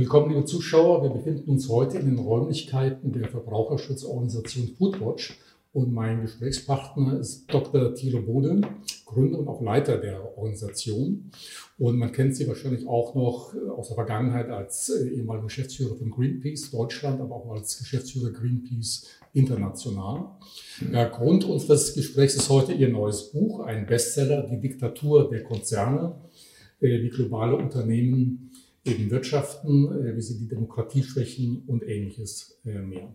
Willkommen, liebe Zuschauer. Wir befinden uns heute in den Räumlichkeiten der Verbraucherschutzorganisation Foodwatch und mein Gesprächspartner ist Dr. Thilo Bode, Gründer und auch Leiter der Organisation. Und man kennt sie wahrscheinlich auch noch aus der Vergangenheit als äh, ehemaliger Geschäftsführer von Greenpeace Deutschland, aber auch als Geschäftsführer Greenpeace international. Ja, Grund unseres Gesprächs ist heute Ihr neues Buch, ein Bestseller, Die Diktatur der Konzerne, äh, wie globale Unternehmen eben wirtschaften, äh, wie sie die Demokratie schwächen und ähnliches äh, mehr.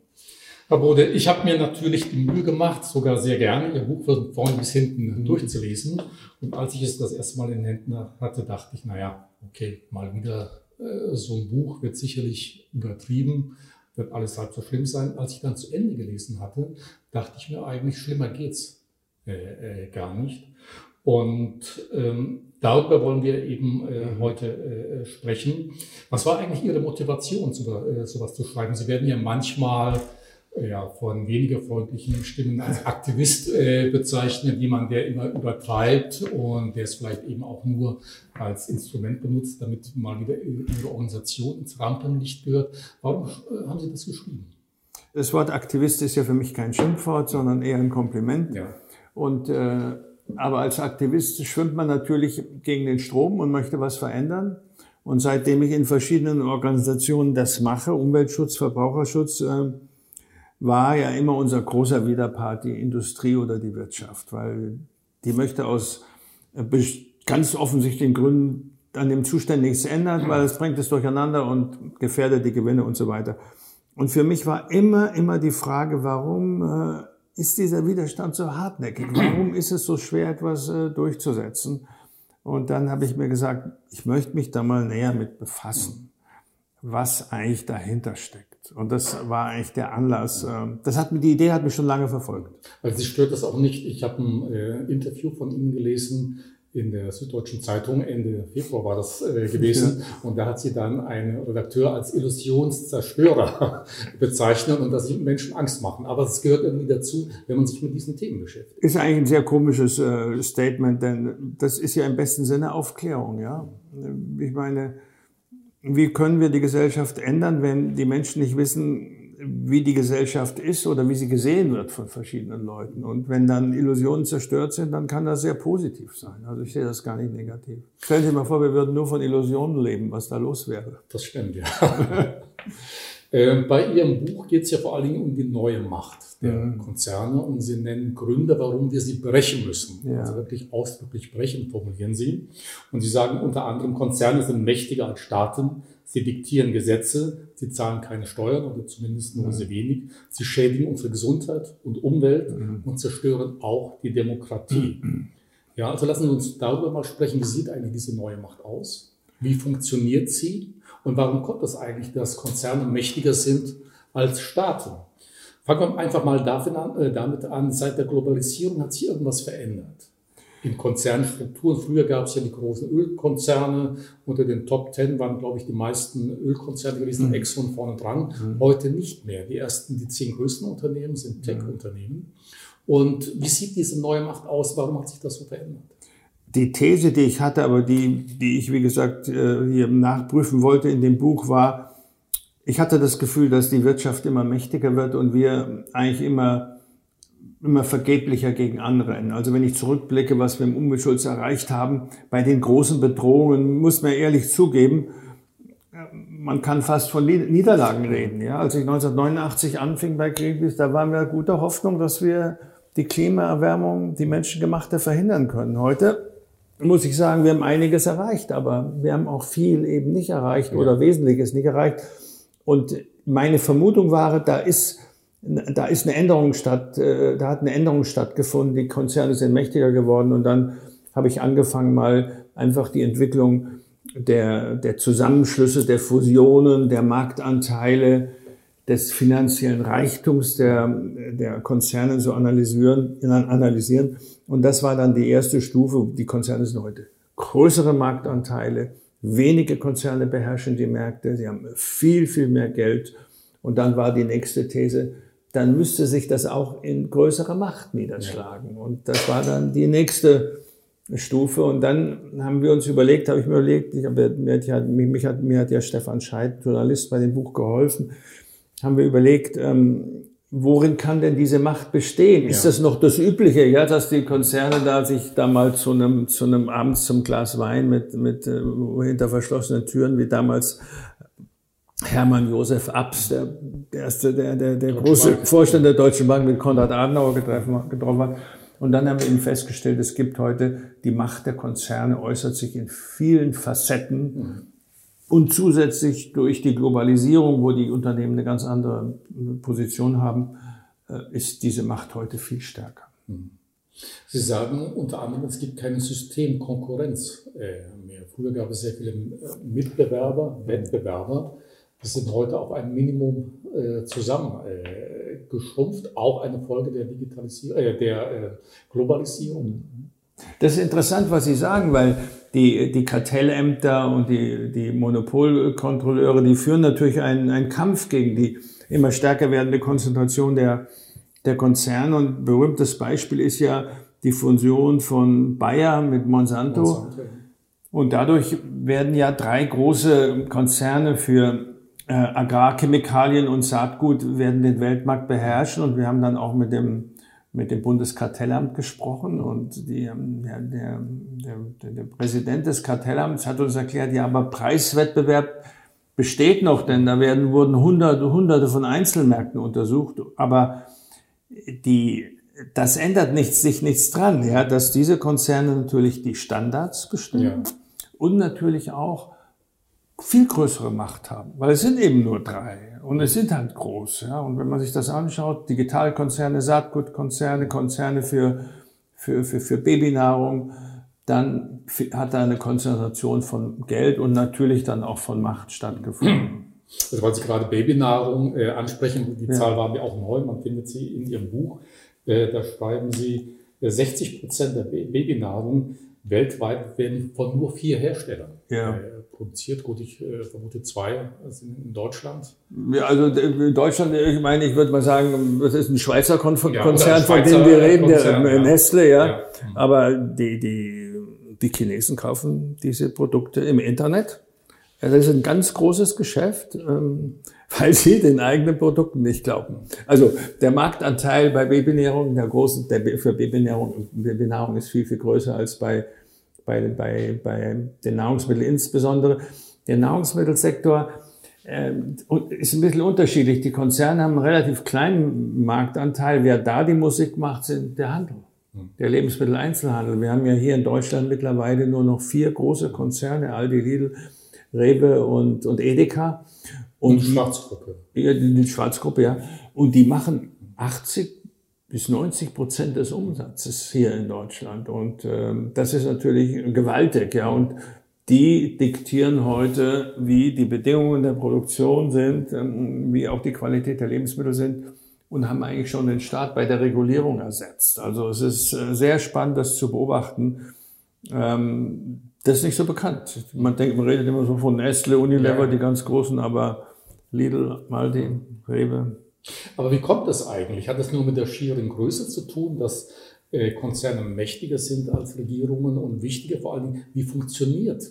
Herr Bode, ich habe mir natürlich die Mühe gemacht, sogar sehr gerne, Ihr Buch von vorne bis hinten mhm. durchzulesen. Und als ich es das erste Mal in den Händen hatte, dachte ich, naja, okay, mal wieder äh, so ein Buch wird sicherlich übertrieben, wird alles halb so schlimm sein. Als ich dann zu Ende gelesen hatte, dachte ich mir eigentlich, schlimmer geht's äh, äh, gar nicht. Und ähm, darüber wollen wir eben äh, mhm. heute äh, sprechen. Was war eigentlich Ihre Motivation, so, äh, sowas zu schreiben? Sie werden ja manchmal äh, ja, von weniger freundlichen Stimmen als Aktivist äh, bezeichnet, jemand, der immer übertreibt und der es vielleicht eben auch nur als Instrument benutzt, damit mal wieder Ihre Organisation ins Rampenlicht gehört. Warum äh, haben Sie das geschrieben? Das Wort Aktivist ist ja für mich kein Schimpfwort, sondern eher ein Kompliment. Ja. Und äh, aber als Aktivist schwimmt man natürlich gegen den Strom und möchte was verändern. Und seitdem ich in verschiedenen Organisationen das mache, Umweltschutz, Verbraucherschutz, äh, war ja immer unser großer Widerpart die Industrie oder die Wirtschaft, weil die möchte aus äh, ganz offensichtlichen Gründen an dem Zustand nichts ändern, weil es bringt es durcheinander und gefährdet die Gewinne und so weiter. Und für mich war immer, immer die Frage, warum äh, ist dieser Widerstand so hartnäckig? Warum ist es so schwer, etwas äh, durchzusetzen? Und dann habe ich mir gesagt, ich möchte mich da mal näher mit befassen, was eigentlich dahinter steckt. Und das war eigentlich der Anlass. Äh, das hat, die Idee hat mich schon lange verfolgt. Also Sie stört das auch nicht. Ich habe ein äh, Interview von Ihnen gelesen, in der Süddeutschen Zeitung, Ende Februar war das äh, gewesen. Ja. Und da hat sie dann einen Redakteur als Illusionszerstörer bezeichnet und dass sie Menschen Angst machen. Aber es gehört irgendwie dazu, wenn man sich mit diesen Themen beschäftigt. Ist eigentlich ein sehr komisches äh, Statement, denn das ist ja im besten Sinne Aufklärung, ja. Ich meine, wie können wir die Gesellschaft ändern, wenn die Menschen nicht wissen, wie die Gesellschaft ist oder wie sie gesehen wird von verschiedenen Leuten. Und wenn dann Illusionen zerstört sind, dann kann das sehr positiv sein. Also ich sehe das gar nicht negativ. Stellen Sie sich mal vor, wir würden nur von Illusionen leben, was da los wäre. Das stimmt, ja. Ähm, bei Ihrem Buch geht es ja vor allen Dingen um die neue Macht der mhm. Konzerne und Sie nennen Gründe, warum wir sie brechen müssen. Ja. Also wirklich ausdrücklich brechen, formulieren Sie. Und Sie sagen unter anderem, Konzerne sind mächtiger als Staaten Sie diktieren Gesetze, sie zahlen keine Steuern oder zumindest nur mhm. sehr wenig. Sie schädigen unsere Gesundheit und Umwelt mhm. und zerstören auch die Demokratie. Mhm. Ja, also lassen Sie uns darüber mal sprechen, wie sieht eigentlich diese neue Macht aus? Wie funktioniert sie? Und warum kommt es eigentlich, dass Konzerne mächtiger sind als Staaten? Fangen wir einfach mal äh, damit an, seit der Globalisierung hat sich irgendwas verändert in Konzernstrukturen. Früher gab es ja die großen Ölkonzerne. Unter den Top Ten waren, glaube ich, die meisten Ölkonzerne gewesen, mhm. Exxon vorne dran. Mhm. Heute nicht mehr. Die ersten, die zehn größten Unternehmen sind Tech-Unternehmen. Und wie sieht diese neue Macht aus? Warum hat sich das so verändert? Die These, die ich hatte, aber die, die ich, wie gesagt, äh, hier nachprüfen wollte in dem Buch, war, ich hatte das Gefühl, dass die Wirtschaft immer mächtiger wird und wir eigentlich immer immer vergeblicher gegen andere Enden. Also wenn ich zurückblicke, was wir im Umweltschutz erreicht haben, bei den großen Bedrohungen, muss man ehrlich zugeben, man kann fast von Niederlagen reden. Ja? Als ich 1989 anfing bei Greenpeace, da waren wir guter Hoffnung, dass wir die Klimaerwärmung, die menschengemachte, verhindern können. Heute muss ich sagen, wir haben einiges erreicht, aber wir haben auch viel eben nicht erreicht oder Wesentliches nicht erreicht. Und meine Vermutung war, da ist da ist eine Änderung statt, äh, da hat eine Änderung stattgefunden, die Konzerne sind mächtiger geworden und dann habe ich angefangen mal einfach die Entwicklung der, der Zusammenschlüsse, der Fusionen, der Marktanteile, des finanziellen Reichtums der, der Konzerne so analysieren, analysieren. Und das war dann die erste Stufe. Die Konzerne sind heute größere Marktanteile. Wenige Konzerne beherrschen die Märkte. Sie haben viel, viel mehr Geld. Und dann war die nächste These, dann müsste sich das auch in größerer Macht niederschlagen. Und das war dann die nächste Stufe. Und dann haben wir uns überlegt, habe ich mir überlegt, ich habe, mir, hat ja, mich hat, mir hat ja Stefan Scheid, Journalist, bei dem Buch geholfen, haben wir überlegt, ähm, worin kann denn diese Macht bestehen? Ja. Ist das noch das Übliche, ja, dass die Konzerne da sich da mal zu einem, zu einem abends zum Glas Wein mit, mit äh, hinter verschlossenen Türen, wie damals Hermann Josef Abs, der, erste, der, der, der große Bank. Vorstand der Deutschen Bank mit Konrad Adenauer getroffen, getroffen hat. Und dann haben wir eben festgestellt, es gibt heute, die Macht der Konzerne äußert sich in vielen Facetten. Mhm. Und zusätzlich durch die Globalisierung, wo die Unternehmen eine ganz andere Position haben, äh, ist diese Macht heute viel stärker. Mhm. Sie sagen unter anderem, es gibt keine Systemkonkurrenz äh, mehr. Früher gab es sehr viele äh, Mitbewerber, Wettbewerber. Das sind heute auf ein Minimum zusammengeschrumpft, auch eine Folge der Digitalisierung, der Globalisierung. Das ist interessant, was Sie sagen, weil die, die Kartellämter und die, die Monopolkontrolleure, die führen natürlich einen, einen Kampf gegen die immer stärker werdende Konzentration der, der Konzerne. Und berühmtes Beispiel ist ja die Fusion von Bayer mit Monsanto. Monsanto. Und dadurch werden ja drei große Konzerne für äh, Agrarchemikalien und Saatgut werden den Weltmarkt beherrschen. Und wir haben dann auch mit dem mit dem Bundeskartellamt gesprochen und die, der, der, der, der Präsident des Kartellamts hat uns erklärt, ja, aber Preiswettbewerb besteht noch, denn da werden, wurden hunderte, hunderte von Einzelmärkten untersucht, aber die, das ändert nichts, sich nichts dran, ja, dass diese Konzerne natürlich die Standards bestimmen ja. und natürlich auch viel größere Macht haben, weil es sind eben nur drei und es sind halt groß. Ja? Und wenn man sich das anschaut, Digitalkonzerne, Saatgutkonzerne, Konzerne für, für, für, für Babynahrung, dann hat da eine Konzentration von Geld und natürlich dann auch von Macht stattgefunden. Also weil Sie gerade Babynahrung äh, ansprechen, die ja. Zahl war mir auch neu, man findet sie in Ihrem Buch. Äh, da schreiben Sie, äh, 60 Prozent der Babynahrung weltweit werden von nur vier Herstellern ja. äh, produziert. Gut, ich äh, vermute zwei sind in Deutschland. Ja, also in Deutschland, ich meine, ich würde mal sagen, das ist ein Schweizer Kon ja, Konzern, von dem wir reden, Konzern, der ja. Nestle, ja. ja. Aber die, die, die Chinesen kaufen diese Produkte im Internet. Ja, das ist ein ganz großes Geschäft, ähm, weil sie den eigenen Produkten nicht glauben. Also der Marktanteil bei Babynährung, der große, der für Babynährung, Babynahrung ist viel, viel größer als bei bei, bei, bei den Nahrungsmitteln insbesondere. Der Nahrungsmittelsektor äh, ist ein bisschen unterschiedlich. Die Konzerne haben einen relativ kleinen Marktanteil. Wer da die Musik macht, sind der Handel, hm. der Lebensmitteleinzelhandel. Wir haben ja hier in Deutschland mittlerweile nur noch vier große Konzerne, Aldi, Lidl, Rewe und, und Edeka. Und die Schwarzgruppe. Ja, die, die Schwarzgruppe, ja. Und die machen 80 bis 90 Prozent des Umsatzes hier in Deutschland. Und ähm, das ist natürlich gewaltig. Ja. Und die diktieren heute, wie die Bedingungen der Produktion sind, ähm, wie auch die Qualität der Lebensmittel sind und haben eigentlich schon den Staat bei der Regulierung ersetzt. Also es ist äh, sehr spannend, das zu beobachten. Ähm, das ist nicht so bekannt. Man denkt, man redet immer so von Nestle, Unilever, die ganz großen, aber Lidl, Aldi, Rewe, aber wie kommt das eigentlich? Hat das nur mit der schieren Größe zu tun, dass äh, Konzerne mächtiger sind als Regierungen und wichtiger vor Dingen, wie funktioniert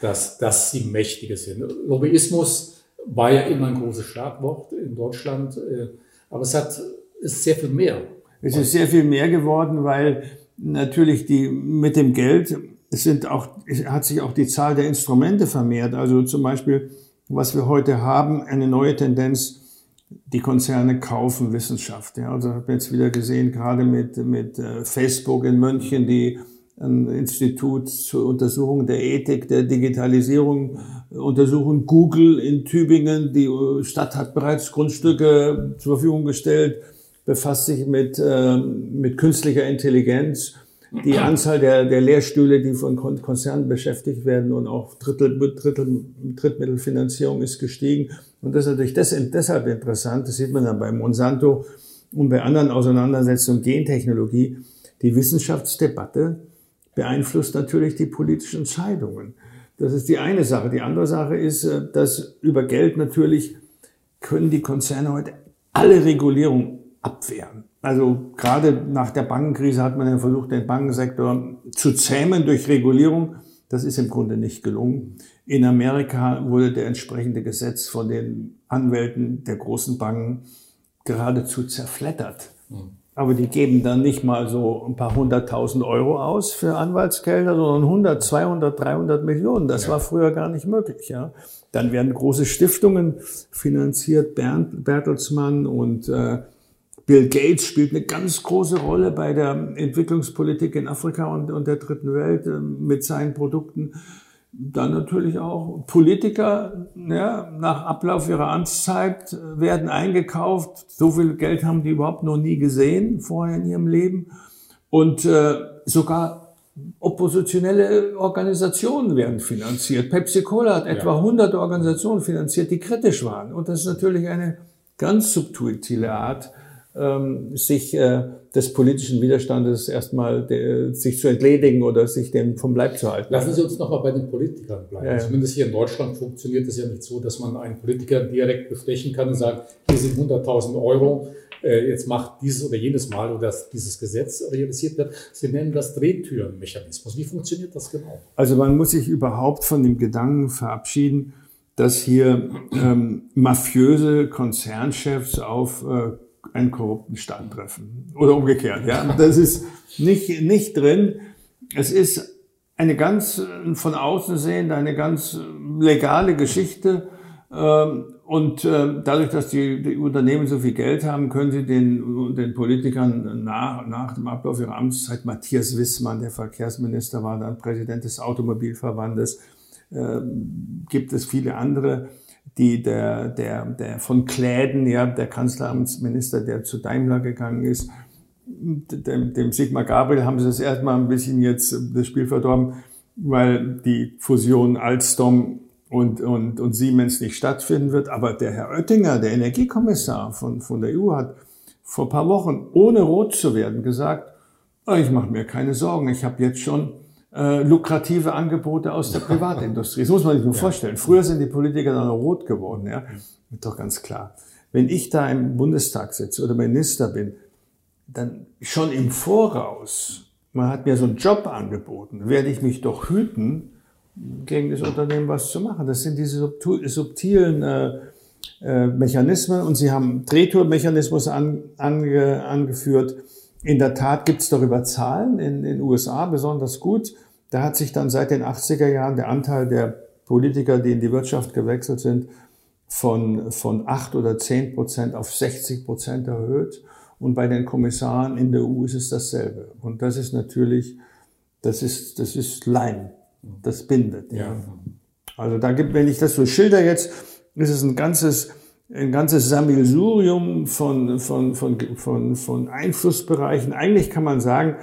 das, dass sie mächtiger sind? Lobbyismus war ja immer ein großes Schlagwort in Deutschland, äh, aber es hat ist sehr viel mehr. Es ist sehr viel mehr geworden, weil natürlich die mit dem Geld sind auch hat sich auch die Zahl der Instrumente vermehrt. Also zum Beispiel was wir heute haben, eine neue Tendenz die Konzerne kaufen Wissenschaft. Ja. Also habe jetzt wieder gesehen, gerade mit, mit äh, Facebook in München, die ein Institut zur Untersuchung der Ethik, der Digitalisierung äh, untersuchen. Google in Tübingen, die äh, Stadt hat bereits Grundstücke zur Verfügung gestellt, befasst sich mit, mit künstlicher Intelligenz. Die Anzahl der, der Lehrstühle, die von Konzernen beschäftigt werden und auch Drittel, Drittel, Drittmittelfinanzierung ist gestiegen. Und das ist natürlich deshalb interessant, das sieht man dann bei Monsanto und bei anderen Auseinandersetzungen Gentechnologie. Die Wissenschaftsdebatte beeinflusst natürlich die politischen Entscheidungen. Das ist die eine Sache. Die andere Sache ist, äh, dass über Geld natürlich können die Konzerne heute alle Regulierung abwehren. Also gerade nach der Bankenkrise hat man ja versucht, den Bankensektor zu zähmen durch Regulierung. Das ist im Grunde nicht gelungen. In Amerika wurde der entsprechende Gesetz von den Anwälten der großen Banken geradezu zerflettert. Mhm. Aber die geben dann nicht mal so ein paar hunderttausend Euro aus für Anwaltsgelder, sondern 100, 200, 300 Millionen. Das ja. war früher gar nicht möglich. Ja. Dann werden große Stiftungen finanziert. Bernd Bertelsmann und äh, Bill Gates spielt eine ganz große Rolle bei der Entwicklungspolitik in Afrika und, und der dritten Welt äh, mit seinen Produkten. Dann natürlich auch Politiker ja, nach Ablauf ihrer Amtszeit werden eingekauft. So viel Geld haben die überhaupt noch nie gesehen vorher in ihrem Leben. Und äh, sogar oppositionelle Organisationen werden finanziert. Pepsi Cola hat etwa ja. 100 Organisationen finanziert, die kritisch waren. Und das ist natürlich eine ganz subtile Art, ähm, sich äh, des politischen Widerstandes erstmal de, sich zu entledigen oder sich dem vom Leib zu halten. Lassen Sie uns nochmal bei den Politikern bleiben. Ja, ja. Zumindest hier in Deutschland funktioniert es ja nicht so, dass man einen Politiker direkt bestechen kann und sagt, hier sind 100.000 Euro, äh, jetzt macht dieses oder jenes Mal, oder dass dieses Gesetz realisiert wird. Sie nennen das Drehtürenmechanismus. Wie funktioniert das genau? Also man muss sich überhaupt von dem Gedanken verabschieden, dass hier ähm, mafiöse Konzernchefs auf äh, einen korrupten Staat treffen. Oder umgekehrt, ja. Das ist nicht, nicht drin. Es ist eine ganz von außen sehend, eine ganz legale Geschichte. Ähm, und äh, dadurch, dass die, die Unternehmen so viel Geld haben, können sie den, den Politikern nach, nach dem Ablauf ihrer Amtszeit, Matthias Wissmann, der Verkehrsminister war, dann Präsident des Automobilverbandes, äh, gibt es viele andere, die der, der, der von Kläden, ja, der Kanzleramtsminister, der zu Daimler gegangen ist, dem, dem Sigmar Gabriel haben sie das erstmal ein bisschen jetzt das Spiel verdorben, weil die Fusion Alstom und, und, und Siemens nicht stattfinden wird. Aber der Herr Oettinger, der Energiekommissar von, von der EU, hat vor ein paar Wochen, ohne rot zu werden, gesagt, oh, ich mache mir keine Sorgen, ich habe jetzt schon äh, lukrative Angebote aus der Privatindustrie. Das muss man sich nur ja. vorstellen. Früher sind die Politiker dann rot geworden, ja. Ist doch ganz klar. Wenn ich da im Bundestag sitze oder Minister bin, dann schon im Voraus, man hat mir so einen Job angeboten, werde ich mich doch hüten, gegen das Unternehmen was zu machen. Das sind diese subtilen äh, äh, Mechanismen und Sie haben Drehtourmechanismus an, ange, angeführt. In der Tat gibt es darüber Zahlen in den USA besonders gut. Da hat sich dann seit den 80er Jahren der Anteil der Politiker, die in die Wirtschaft gewechselt sind, von, von 8 oder 10 Prozent auf 60 Prozent erhöht. Und bei den Kommissaren in der EU ist es dasselbe. Und das ist natürlich, das ist, das ist Leim. Das bindet. Ja. Also da gibt, wenn ich das so schilder jetzt, ist es ein ganzes ein ganzes Sammelsurium von, von, von, von, von Einflussbereichen. Eigentlich kann man sagen,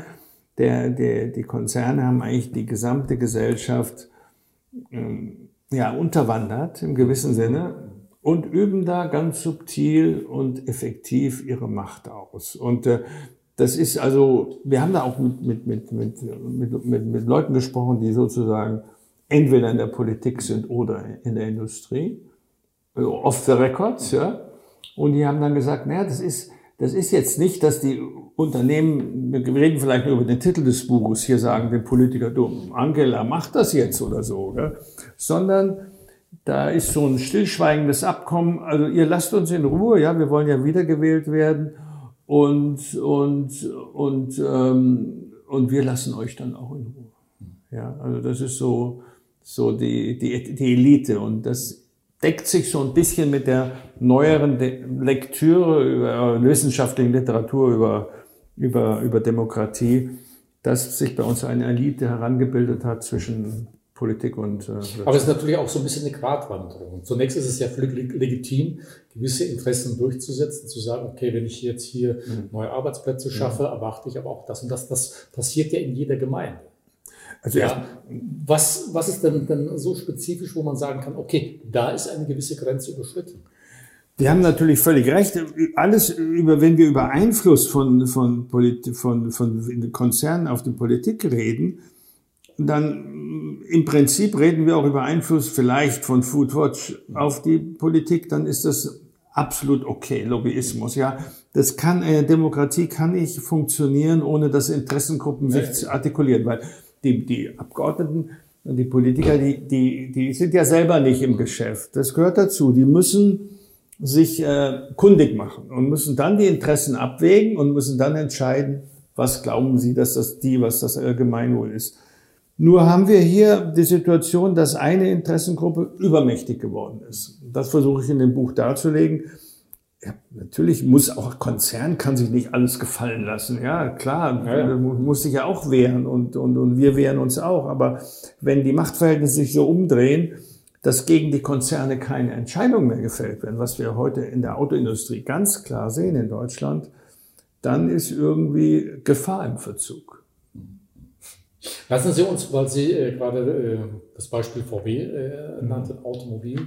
der, der, die Konzerne haben eigentlich die gesamte Gesellschaft ähm, ja, unterwandert im gewissen Sinne und üben da ganz subtil und effektiv ihre Macht aus. Und äh, das ist also, wir haben da auch mit, mit, mit, mit, mit, mit, mit Leuten gesprochen, die sozusagen entweder in der Politik sind oder in der Industrie off the records, ja. Und die haben dann gesagt, naja, das ist, das ist jetzt nicht, dass die Unternehmen, wir reden vielleicht nur über den Titel des Buches, hier sagen den Politiker, du, Angela macht das jetzt oder so, gell? sondern da ist so ein stillschweigendes Abkommen, also ihr lasst uns in Ruhe, ja, wir wollen ja wiedergewählt werden und, und, und, ähm, und wir lassen euch dann auch in Ruhe. Ja, also das ist so, so die, die, die Elite und das deckt sich so ein bisschen mit der neueren Lektüre über wissenschaftliche Literatur über, über, über Demokratie, dass sich bei uns eine Elite herangebildet hat zwischen Politik und. Äh, Aber es ist natürlich auch so ein bisschen eine Gratwanderung. Zunächst ist es ja völlig legitim, gewisse Interessen durchzusetzen, zu sagen, okay, wenn ich jetzt hier mhm. neue Arbeitsplätze schaffe, mhm. erwarte ich aber auch das und das. Das passiert ja in jeder Gemeinde. Also ja, was, was ist denn, denn so spezifisch, wo man sagen kann, okay, da ist eine gewisse Grenze überschritten? Wir haben natürlich völlig recht. Alles über, wenn wir über Einfluss von, von, Polit von, von Konzernen auf die Politik reden, dann im Prinzip reden wir auch über Einfluss vielleicht von Foodwatch auf die Politik, dann ist das absolut okay, Lobbyismus, ja. Das kann, eine Demokratie kann nicht funktionieren, ohne dass Interessengruppen sich artikulieren, weil die, die Abgeordneten und die Politiker, die, die, die sind ja selber nicht im Geschäft. Das gehört dazu. Die müssen sich äh, kundig machen und müssen dann die Interessen abwägen und müssen dann entscheiden, was glauben sie, dass das die, was das Allgemeinwohl ist. Nur haben wir hier die Situation, dass eine Interessengruppe übermächtig geworden ist. Das versuche ich in dem Buch darzulegen. Ja, natürlich muss auch Konzern kann sich nicht alles gefallen lassen. Ja, klar, ja, ja. muss sich ja auch wehren und, und, und wir wehren uns auch. Aber wenn die Machtverhältnisse sich so umdrehen, dass gegen die Konzerne keine Entscheidungen mehr gefällt werden, was wir heute in der Autoindustrie ganz klar sehen in Deutschland, dann ist irgendwie Gefahr im Verzug. Lassen Sie uns, weil Sie äh, gerade äh, das Beispiel VW äh, nannten, Automobil,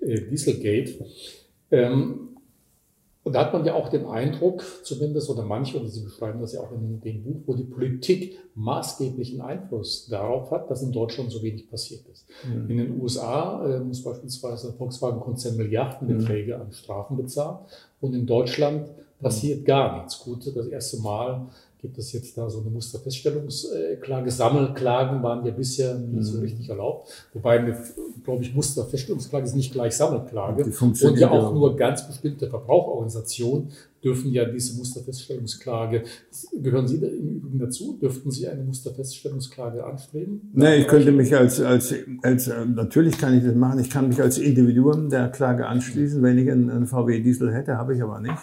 äh, Dieselgate, ähm, und da hat man ja auch den Eindruck, zumindest, oder manche, oder Sie beschreiben das ja auch in dem Buch, wo die Politik maßgeblichen Einfluss darauf hat, dass in Deutschland so wenig passiert ist. Mhm. In den USA äh, muss beispielsweise der Volkswagen-Konzern Milliardenbeträge mhm. an Strafen bezahlen und in Deutschland passiert mhm. gar nichts. Gut, das erste Mal gibt es jetzt da so eine Musterfeststellungsklage. Sammelklagen waren ja bisher nicht so mhm. richtig erlaubt. Wobei eine, glaube ich, Musterfeststellungsklage ist nicht gleich Sammelklage. Und ja auch nur ganz bestimmte Verbraucherorganisationen dürfen ja diese Musterfeststellungsklage, gehören Sie da im Übrigen dazu? Dürften Sie eine Musterfeststellungsklage anstreben? Nee, ich könnte mich als, als, als, natürlich kann ich das machen. Ich kann mich als Individuum der Klage anschließen. Wenn ich einen, einen VW Diesel hätte, habe ich aber nicht.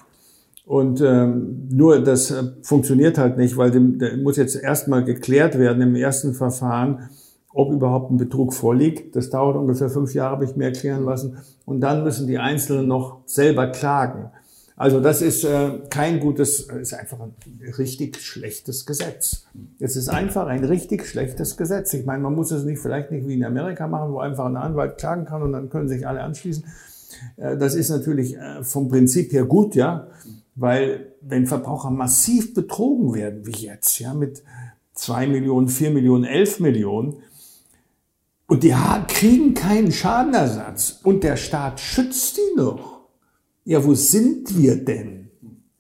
Und ähm, nur das äh, funktioniert halt nicht, weil dem, der muss jetzt erstmal geklärt werden im ersten Verfahren, ob überhaupt ein Betrug vorliegt. Das dauert ungefähr fünf Jahre, habe ich mir erklären lassen. Und dann müssen die Einzelnen noch selber klagen. Also das ist äh, kein gutes, ist einfach ein richtig schlechtes Gesetz. Es ist einfach ein richtig schlechtes Gesetz. Ich meine, man muss es nicht vielleicht nicht wie in Amerika machen, wo einfach ein Anwalt klagen kann und dann können sich alle anschließen. Äh, das ist natürlich äh, vom Prinzip her gut, ja. Weil wenn Verbraucher massiv betrogen werden, wie jetzt, ja, mit zwei Millionen, vier Millionen, elf Millionen, und die kriegen keinen Schadenersatz und der Staat schützt die noch. Ja, wo sind wir denn?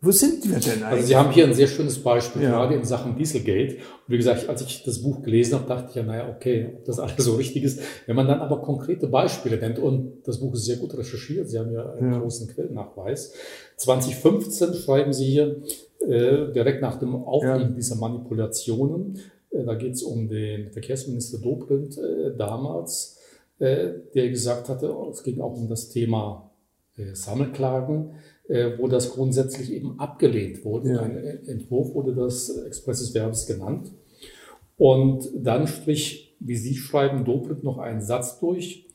Wo sind wir denn eigentlich? Also Sie haben hier ein sehr schönes Beispiel, ja. gerade in Sachen Dieselgate. Und wie gesagt, als ich das Buch gelesen habe, dachte ich ja, naja, okay, ob das alles so richtig ist. Wenn man dann aber konkrete Beispiele nennt, und das Buch ist sehr gut recherchiert, Sie haben ja einen ja. großen Quellennachweis. 2015 schreiben Sie hier, äh, direkt nach dem Aufliegen ja. dieser Manipulationen, äh, da geht es um den Verkehrsminister Dobrindt äh, damals, äh, der gesagt hatte, es ging auch um das Thema äh, Sammelklagen wo das grundsätzlich eben abgelehnt wurde. Ja. Ein Entwurf wurde das Expresses Verbes genannt. Und dann strich, wie Sie schreiben, Dobrindt noch einen Satz durch,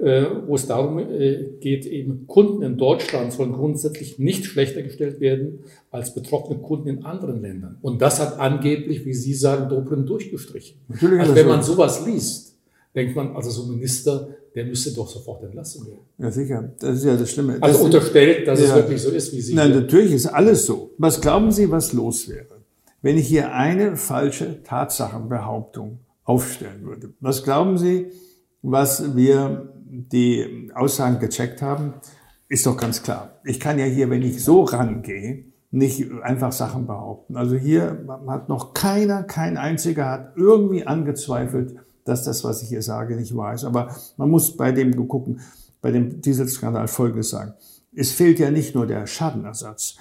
äh, wo es darum äh, geht, eben Kunden in Deutschland sollen grundsätzlich nicht schlechter gestellt werden als betroffene Kunden in anderen Ländern. Und das hat angeblich, wie Sie sagen, Dobrindt durchgestrichen. Natürlich also wenn man sowas liest, denkt man, also so Minister, der müsste doch sofort entlassen werden. Ja, sicher. Das ist ja das Schlimme. Also das unterstellt, dass ja. es wirklich so ist, wie Sie. Nein, natürlich ist alles so. Was glauben Sie, was los wäre, wenn ich hier eine falsche Tatsachenbehauptung aufstellen würde? Was glauben Sie, was wir die Aussagen gecheckt haben? Ist doch ganz klar. Ich kann ja hier, wenn ich so rangehe, nicht einfach Sachen behaupten. Also hier hat noch keiner, kein einziger hat irgendwie angezweifelt, dass das, was ich hier sage, nicht wahr ist. Aber man muss bei dem gucken, bei dem Dieselskandal Folgendes sagen. Es fehlt ja nicht nur der Schadenersatz.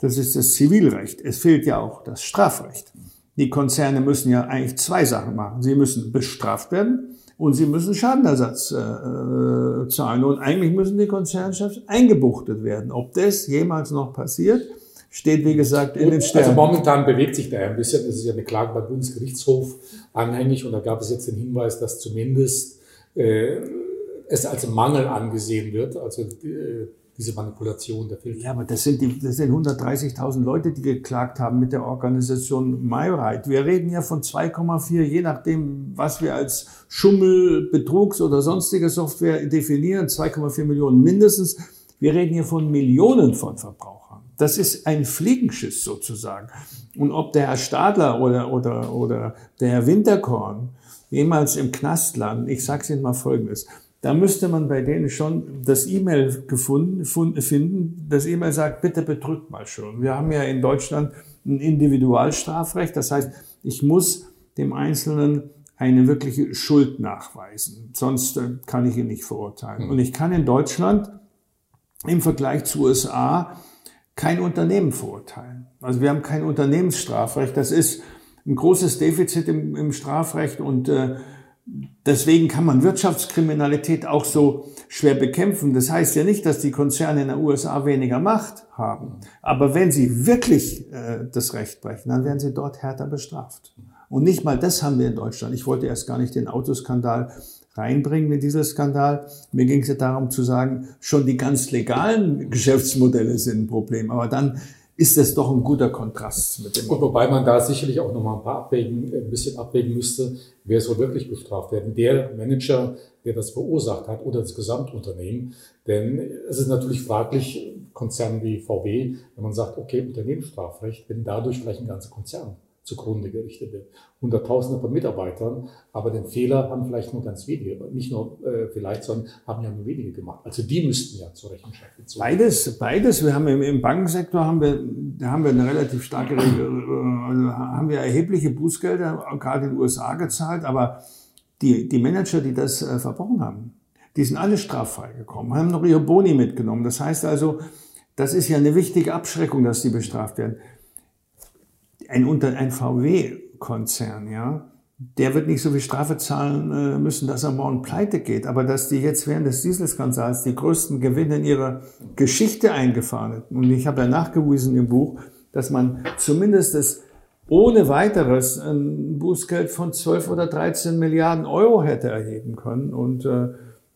Das ist das Zivilrecht. Es fehlt ja auch das Strafrecht. Die Konzerne müssen ja eigentlich zwei Sachen machen. Sie müssen bestraft werden und sie müssen Schadenersatz äh, äh zahlen. Und eigentlich müssen die Konzernchefs eingebuchtet werden. Ob das jemals noch passiert, steht, wie gesagt, in den Sternen. Also momentan bewegt sich da ein bisschen. Es ist ja eine Klage beim Bundesgerichtshof anhängig und da gab es jetzt den Hinweis, dass zumindest äh, es als Mangel angesehen wird, also äh, diese Manipulation der Filter. Ja, aber das sind, die, das sind 130.000 Leute, die geklagt haben mit der Organisation MyRight. Wir reden ja von 2,4, je nachdem, was wir als Schummel, Betrugs- oder sonstige Software definieren, 2,4 Millionen mindestens. Wir reden hier von Millionen von Verbrauchern. Das ist ein Fliegenschiss sozusagen. Und ob der Herr Stadler oder, oder, oder der Herr Winterkorn jemals im Knast landen, ich sage Ihnen mal Folgendes. da müsste man bei denen schon das E-Mail gefunden finden. Das E-Mail sagt, bitte bedrückt mal schon. Wir haben ja in Deutschland ein Individualstrafrecht. Das heißt, ich muss dem Einzelnen eine wirkliche Schuld nachweisen. Sonst äh, kann ich ihn nicht verurteilen. Mhm. Und ich kann in Deutschland im Vergleich zu USA kein Unternehmen verurteilen. Also wir haben kein Unternehmensstrafrecht. Das ist ein großes Defizit im, im Strafrecht und äh, deswegen kann man Wirtschaftskriminalität auch so schwer bekämpfen. Das heißt ja nicht, dass die Konzerne in den USA weniger Macht haben. Aber wenn sie wirklich äh, das Recht brechen, dann werden sie dort härter bestraft. Und nicht mal das haben wir in Deutschland. Ich wollte erst gar nicht den Autoskandal reinbringen, den Dieselskandal. Mir ging es ja darum zu sagen, schon die ganz legalen Geschäftsmodelle sind ein Problem. Aber dann ist das doch ein guter Kontrast mit dem. Und wobei man da sicherlich auch nochmal ein paar abwägen, ein bisschen abwägen müsste, wer soll wirklich bestraft werden? Der Manager, der das verursacht hat oder das Gesamtunternehmen. Denn es ist natürlich fraglich, Konzernen wie VW, wenn man sagt, okay, Unternehmensstrafrecht, wenn dadurch vielleicht ein ganzer Konzern zugrunde gerichtet wird. Hunderttausende von Mitarbeitern, aber den Fehler haben vielleicht nur ganz wenige, nicht nur äh, vielleicht, sondern haben ja nur wenige gemacht. Also die müssten ja zur Rechenschaft gezogen werden. Beides, beides. Wir haben im, im Bankensektor haben wir, da haben wir eine relativ starke, äh, haben wir erhebliche Bußgelder, gerade in den USA gezahlt, aber die, die Manager, die das äh, verbrochen haben, die sind alle straffrei gekommen, haben noch ihre Boni mitgenommen. Das heißt also, das ist ja eine wichtige Abschreckung, dass die bestraft werden ein, unter, ein VW-Konzern, ja, der wird nicht so viel Strafe zahlen äh, müssen, dass er morgen pleite geht. Aber dass die jetzt während des Dieselskandals die größten Gewinne in ihrer Geschichte eingefahren haben. Und ich habe ja nachgewiesen im Buch, dass man zumindest das ohne weiteres ein Bußgeld von 12 oder 13 Milliarden Euro hätte erheben können. Und äh,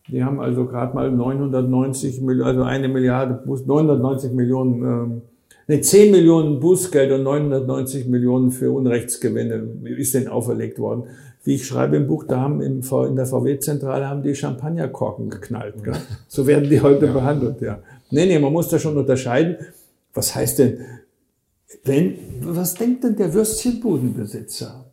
die haben also gerade mal 990 Millionen, also eine Milliarde, 990 Millionen äh, Ne, 10 Millionen Bußgeld und 990 Millionen für Unrechtsgewinne ist denen auferlegt worden. Wie ich schreibe im Buch, da haben im, in der VW-Zentrale haben die Champagnerkorken geknallt. Gell? So werden die heute ja. behandelt, ja. Nee, nee, man muss da schon unterscheiden. Was heißt denn, wenn, was denkt denn der Würstchenbudenbesitzer?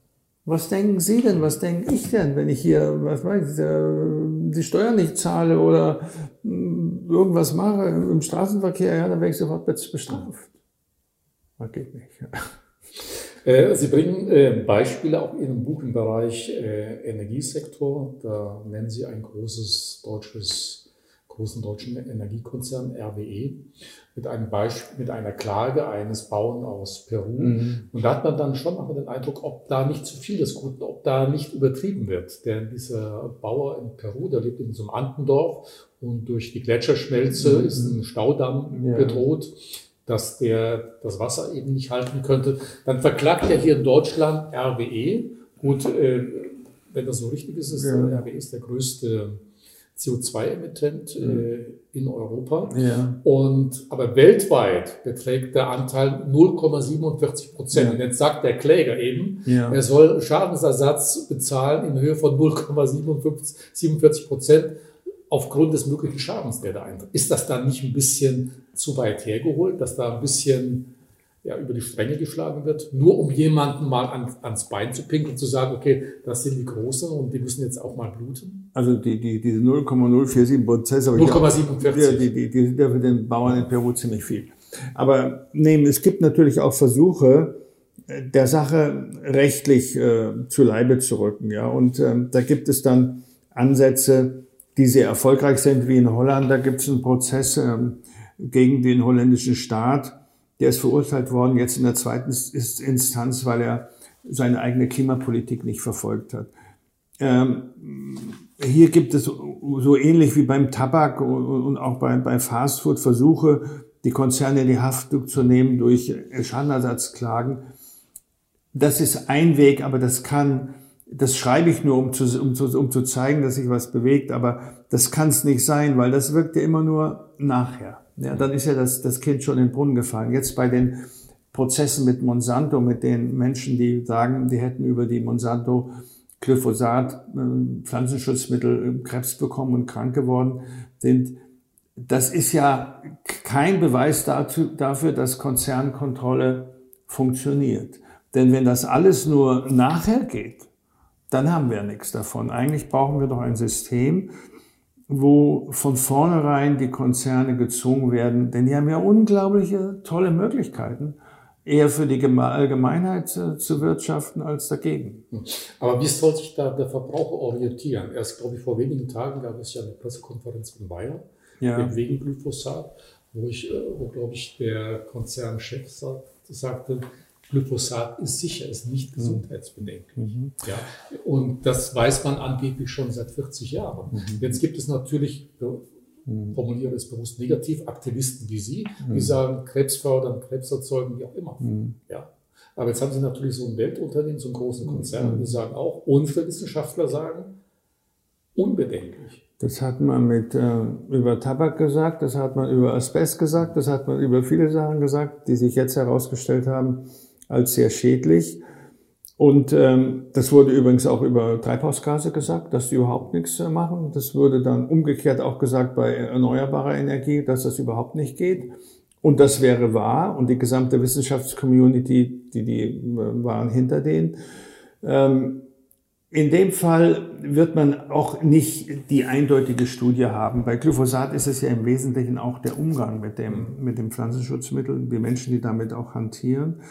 Was denken Sie denn? Was denke ich denn, wenn ich hier, was weiß ich, äh, die Steuern nicht zahle oder hm, irgendwas mache im Straßenverkehr? Ja, dann werde ich sofort bestraft. Das geht nicht. Äh, Sie bringen äh, Beispiele auch in Ihrem Buch im Bereich äh, Energiesektor. Da nennen Sie ein großes deutsches, großen deutschen Energiekonzern RWE mit einem Beispiel, mit einer Klage eines Bauern aus Peru. Mhm. Und da hat man dann schon auch den Eindruck, ob da nicht zu viel des Guten, ob da nicht übertrieben wird. Denn dieser Bauer in Peru, der lebt in so einem Antendorf und durch die Gletscherschmelze mhm. ist ein Staudamm ja. bedroht dass der das Wasser eben nicht halten könnte. Dann verklagt er hier in Deutschland RWE. Gut, äh, wenn das so richtig ist, ist ja. RWE ist der größte CO2-Emittent äh, in Europa. Ja. Und, aber weltweit beträgt der Anteil 0,47 Prozent. Ja. Und jetzt sagt der Kläger eben, ja. er soll Schadensersatz bezahlen in Höhe von 0,47 Prozent aufgrund des möglichen Schadens, der da eintritt. Ist das dann nicht ein bisschen zu weit hergeholt, dass da ein bisschen ja, über die Stränge geschlagen wird, nur um jemanden mal an, ans Bein zu pinkeln und zu sagen, okay, das sind die Großen und die müssen jetzt auch mal bluten? Also die, die, diese 0,047 Prozent, 0,47. Die, die, die sind ja für den Bauern in Peru ziemlich viel. Aber nehmen, es gibt natürlich auch Versuche, der Sache rechtlich äh, zu Leibe zu rücken. Ja? Und ähm, da gibt es dann Ansätze, die sehr erfolgreich sind, wie in Holland. Da gibt es einen Prozess ähm, gegen den holländischen Staat. Der ist verurteilt worden jetzt in der zweiten Instanz, weil er seine eigene Klimapolitik nicht verfolgt hat. Ähm, hier gibt es so ähnlich wie beim Tabak und auch bei, bei Fastfood Versuche, die Konzerne in die Haftung zu nehmen durch Schadenersatzklagen. Das ist ein Weg, aber das kann das schreibe ich nur, um zu, um zu, um zu zeigen, dass sich was bewegt, aber das kann es nicht sein, weil das wirkt ja immer nur nachher. Ja, dann ist ja das, das Kind schon in den Brunnen gefallen. Jetzt bei den Prozessen mit Monsanto, mit den Menschen, die sagen, die hätten über die Monsanto Glyphosat, äh, Pflanzenschutzmittel äh, Krebs bekommen und krank geworden sind. Das ist ja kein Beweis dazu, dafür, dass Konzernkontrolle funktioniert. Denn wenn das alles nur nachher geht, dann haben wir nichts davon. Eigentlich brauchen wir doch ein System, wo von vornherein die Konzerne gezwungen werden, denn die haben ja unglaubliche tolle Möglichkeiten, eher für die Allgemeinheit zu wirtschaften als dagegen. Hm. Aber wie soll sich da der Verbraucher orientieren? Erst, glaube ich, vor wenigen Tagen gab es ja eine Pressekonferenz von Bayer ja. wegen Glyphosat, wo ich, äh, wo, glaube ich, der Konzernchef sagte, Glyphosat ist sicher, ist nicht mhm. gesundheitsbedenklich. Mhm. Ja, und das weiß man angeblich schon seit 40 Jahren. Mhm. Jetzt gibt es natürlich, mhm. formuliere es bewusst negativ, Aktivisten wie Sie, die mhm. sagen, Krebs fördern, Krebs erzeugen, wie auch immer. Ja. Aber jetzt haben Sie natürlich so ein Weltunternehmen, so einen großen Konzern, die sagen auch, unsere Wissenschaftler sagen, unbedenklich. Das hat man mit, äh, über Tabak gesagt, das hat man über Asbest gesagt, das hat man über viele Sachen gesagt, die sich jetzt herausgestellt haben, als sehr schädlich. Und ähm, das wurde übrigens auch über Treibhausgase gesagt, dass die überhaupt nichts äh, machen. Das wurde dann umgekehrt auch gesagt bei erneuerbarer Energie, dass das überhaupt nicht geht. Und das wäre wahr. Und die gesamte Wissenschaftscommunity, die, die äh, waren hinter denen. Ähm, in dem Fall wird man auch nicht die eindeutige Studie haben. Bei Glyphosat ist es ja im Wesentlichen auch der Umgang mit dem, mit dem Pflanzenschutzmittel, die Menschen, die damit auch hantieren.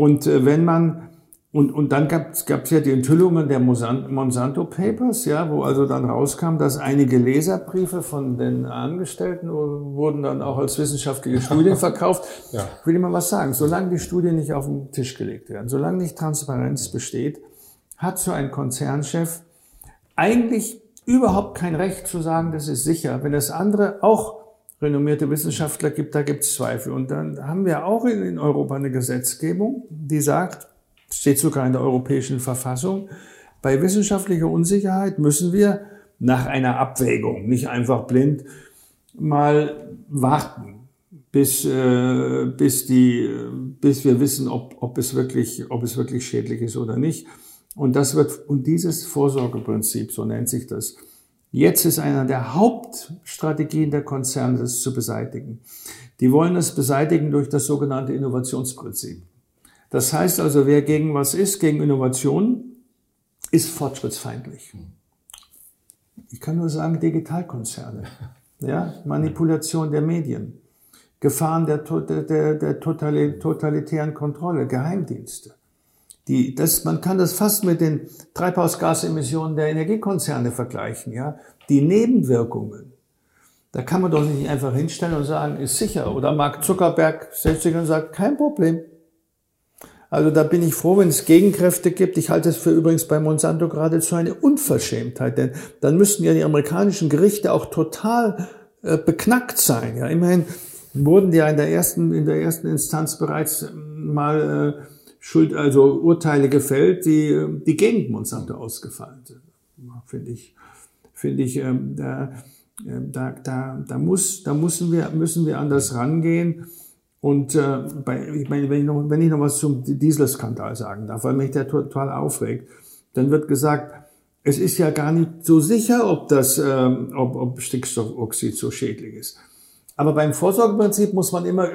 Und äh, wenn man und, und dann gab es ja die Enthüllungen der Monsanto Papers, ja, wo also dann rauskam, dass einige Leserbriefe von den Angestellten wurden dann auch als wissenschaftliche Studien verkauft. ja. Ich will immer was sagen. Solange die Studien nicht auf den Tisch gelegt werden, solange nicht Transparenz besteht, hat so ein Konzernchef eigentlich überhaupt kein Recht zu sagen, das ist sicher. Wenn es andere auch renommierte Wissenschaftler gibt, da gibt es Zweifel. Und dann haben wir auch in, Europa eine Gesetzgebung, die sagt, steht sogar in der europäischen Verfassung, bei wissenschaftlicher Unsicherheit müssen wir nach einer Abwägung, nicht einfach blind, mal warten, bis, äh, bis, die, bis wir wissen, ob, ob, es wirklich, ob es wirklich schädlich ist oder nicht. Und das wird, und dieses Vorsorgeprinzip, so nennt sich das, Jetzt ist einer der Hauptstrategien der Konzerne, das zu beseitigen. Die wollen es beseitigen durch das sogenannte Innovationsprinzip. Das heißt also, wer gegen was ist, gegen Innovation, ist fortschrittsfeindlich. Ich kann nur sagen, Digitalkonzerne, ja, Manipulation der Medien, Gefahren der, der, der totalitären Kontrolle, Geheimdienste. Die, das, man kann das fast mit den Treibhausgasemissionen der Energiekonzerne vergleichen. Ja? Die Nebenwirkungen, da kann man doch nicht einfach hinstellen und sagen, ist sicher. Oder Mark Zuckerberg setzt sich und sagt, kein Problem. Also da bin ich froh, wenn es Gegenkräfte gibt. Ich halte es für übrigens bei Monsanto geradezu eine Unverschämtheit, denn dann müssten ja die amerikanischen Gerichte auch total äh, beknackt sein. Ja, immerhin wurden die ja in der ersten in der ersten Instanz bereits mal äh, Schuld, also Urteile gefällt, die, die gegen Monsanto ausgefallen sind. Finde ich, finde ich, ähm, da, äh, da, da, da, muss, da müssen wir, müssen wir anders rangehen. Und äh, bei, ich meine, wenn ich, noch, wenn ich noch was zum Dieselskandal sagen darf, weil mich der total aufregt, dann wird gesagt, es ist ja gar nicht so sicher, ob das, ähm, ob, ob Stickstoffoxid so schädlich ist. Aber beim Vorsorgeprinzip muss man immer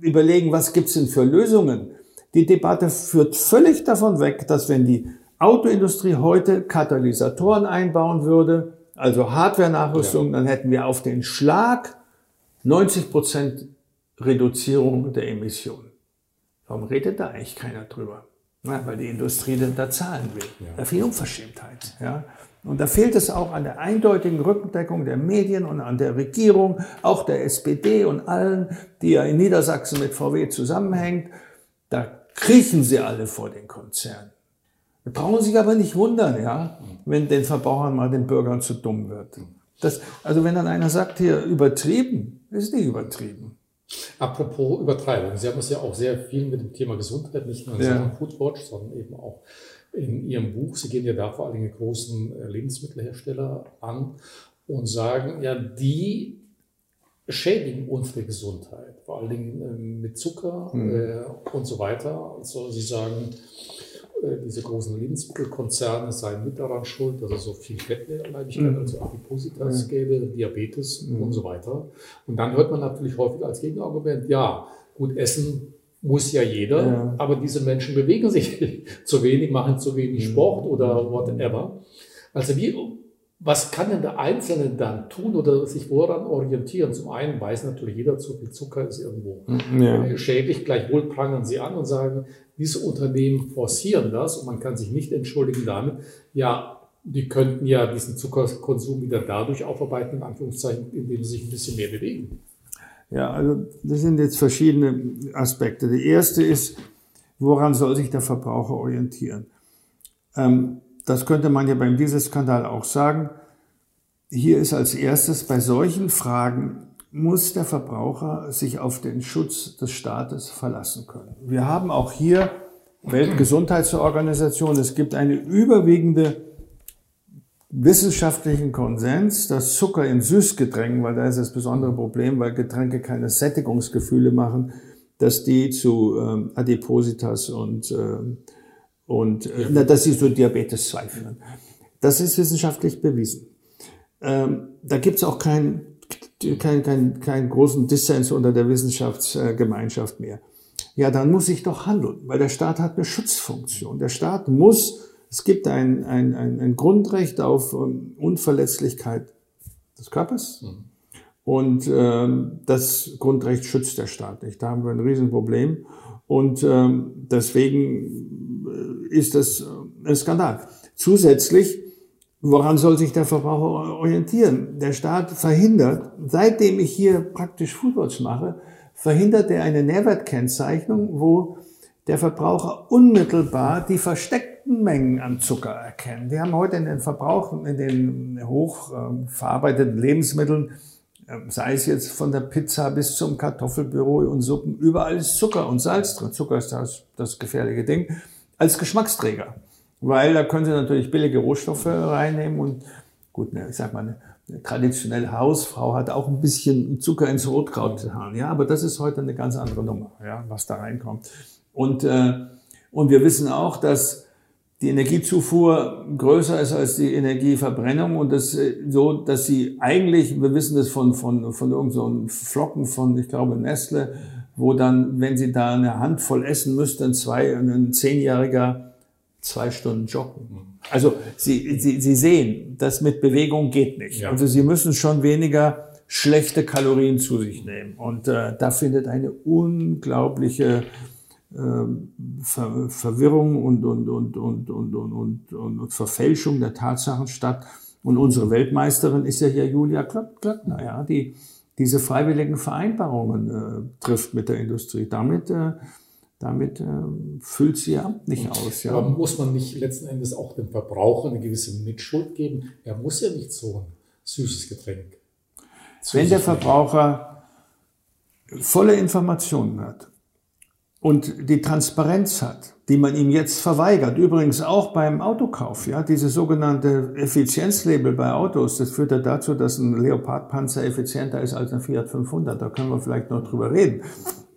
überlegen, was gibt's denn für Lösungen? Die Debatte führt völlig davon weg, dass wenn die Autoindustrie heute Katalysatoren einbauen würde, also Hardware-Nachrüstung, ja. dann hätten wir auf den Schlag 90 Prozent Reduzierung der Emissionen. Warum redet da eigentlich keiner drüber? Na, weil die Industrie denn da zahlen will. Ja. Da fehlt Unverschämtheit. Ja? Und da fehlt es auch an der eindeutigen Rückendeckung der Medien und an der Regierung, auch der SPD und allen, die ja in Niedersachsen mit VW zusammenhängt. Da kriechen sie alle vor den Konzernen. Wir brauchen sich aber nicht wundern, ja, wenn den Verbrauchern mal den Bürgern zu dumm wird. Das, also wenn dann einer sagt, hier übertrieben, ist nicht übertrieben. Apropos Übertreibung, Sie haben es ja auch sehr viel mit dem Thema Gesundheit, nicht nur in ja. Sachen Foodwatch, sondern eben auch in Ihrem Buch. Sie gehen ja da vor allem großen äh, Lebensmittelhersteller an und sagen, ja, die schädigen unsere Gesundheit, vor allen Dingen äh, mit Zucker mhm. äh, und so weiter. Also Sie sagen, äh, diese großen Lebensmittelkonzerne seien mit daran schuld, dass es so viel Fettleibigkeit, mhm. also Adipositas mhm. gäbe, Diabetes mhm. und so weiter. Und dann hört man natürlich häufig als Gegenargument, ja, gut, Essen muss ja jeder, ja. aber diese Menschen bewegen sich zu wenig, machen zu wenig mhm. Sport oder whatever. Also wie Was kann denn der Einzelne dann tun oder sich woran orientieren? Zum einen weiß natürlich jeder, zu viel Zucker ist irgendwo ja. Äh, schädlich. Gleichwohl prangern sie an und sagen, diese Unternehmen forcieren das und man kann sich nicht entschuldigen damit, ja, die könnten ja diesen Zuckerkonsum wieder dadurch aufarbeiten, in Anführungszeichen, indem sie sich ein bisschen mehr bewegen. Ja, also das sind jetzt verschiedene Aspekte. Der erste ist, woran soll sich der Verbraucher orientieren? Ähm, das könnte man ja beim Dieselskandal auch sagen. Hier ist als erstes bei solchen Fragen muss der Verbraucher sich auf den Schutz des Staates verlassen können. Wir haben auch hier Weltgesundheitsorganisation. Es gibt eine überwiegende wissenschaftlichen Konsens, dass Zucker in Süßgetränken, weil da ist das besondere Problem, weil Getränke keine Sättigungsgefühle machen, dass die zu ähm, Adipositas und ähm, und äh, na, dass sie so Diabetes 2 führen. Das ist wissenschaftlich bewiesen. Ähm, da gibt es auch keinen kein, kein, kein großen Dissens unter der Wissenschaftsgemeinschaft mehr. Ja, dann muss ich doch handeln, weil der Staat hat eine Schutzfunktion. Der Staat muss, es gibt ein, ein, ein, ein Grundrecht auf um, Unverletzlichkeit des Körpers. Mhm. Und ähm, das Grundrecht schützt der Staat nicht. Da haben wir ein Riesenproblem. Und ähm, deswegen ist das äh, ein Skandal. Zusätzlich, woran soll sich der Verbraucher orientieren? Der Staat verhindert, seitdem ich hier praktisch Foodwatch mache, verhindert er eine Nährwertkennzeichnung, wo der Verbraucher unmittelbar die versteckten Mengen an Zucker erkennt. Wir haben heute in den Verbrauch, in den hochverarbeiteten Lebensmitteln ähm, sei es jetzt von der Pizza bis zum Kartoffelbüro und Suppen, überall ist Zucker und Salz drin. Zucker ist das, das gefährliche Ding, als Geschmacksträger. Weil da können Sie natürlich billige Rohstoffe reinnehmen und gut, ne, ich sag mal, eine, traditionelle Hausfrau hat auch ein bisschen Zucker ins Rotkraut getan. Ja, aber das ist heute eine ganz andere Nummer, ja, was da reinkommt. Und, äh, und wir wissen auch, dass die Energiezufuhr größer ist als die Energieverbrennung und das äh, so, dass sie eigentlich, wir wissen das von, von, von irgendeinem so Flocken von, ich glaube, Nestle, wo dann, wenn sie da eine Handvoll essen müsste, ein zwei, ein Zehnjähriger zwei Stunden joggen. Also sie, sie, sie sehen, das mit Bewegung geht nicht. Ja. Also sie müssen schon weniger schlechte Kalorien zu sich nehmen. Und äh, da findet eine unglaubliche ähm, Ver Verwirrung und, und, und, und, und, und, und, und Verfälschung der Tatsachen statt. Und unsere Weltmeisterin ist ja hier Julia Klöckner, ja, die diese freiwilligen Vereinbarungen äh, trifft mit der Industrie. Damit, äh, damit äh, füllt sie Amt nicht aus. Ja. Aber muss man nicht letzten Endes auch dem Verbraucher eine gewisse Mitschuld geben? Er muss ja nicht so ein süßes Getränk. Wenn der Verbraucher volle Informationen hat, und die Transparenz hat, die man ihm jetzt verweigert, übrigens auch beim Autokauf, ja, diese sogenannte Effizienzlabel bei Autos, das führt ja dazu, dass ein Leopardpanzer effizienter ist als ein Fiat 500. Da können wir vielleicht noch drüber reden.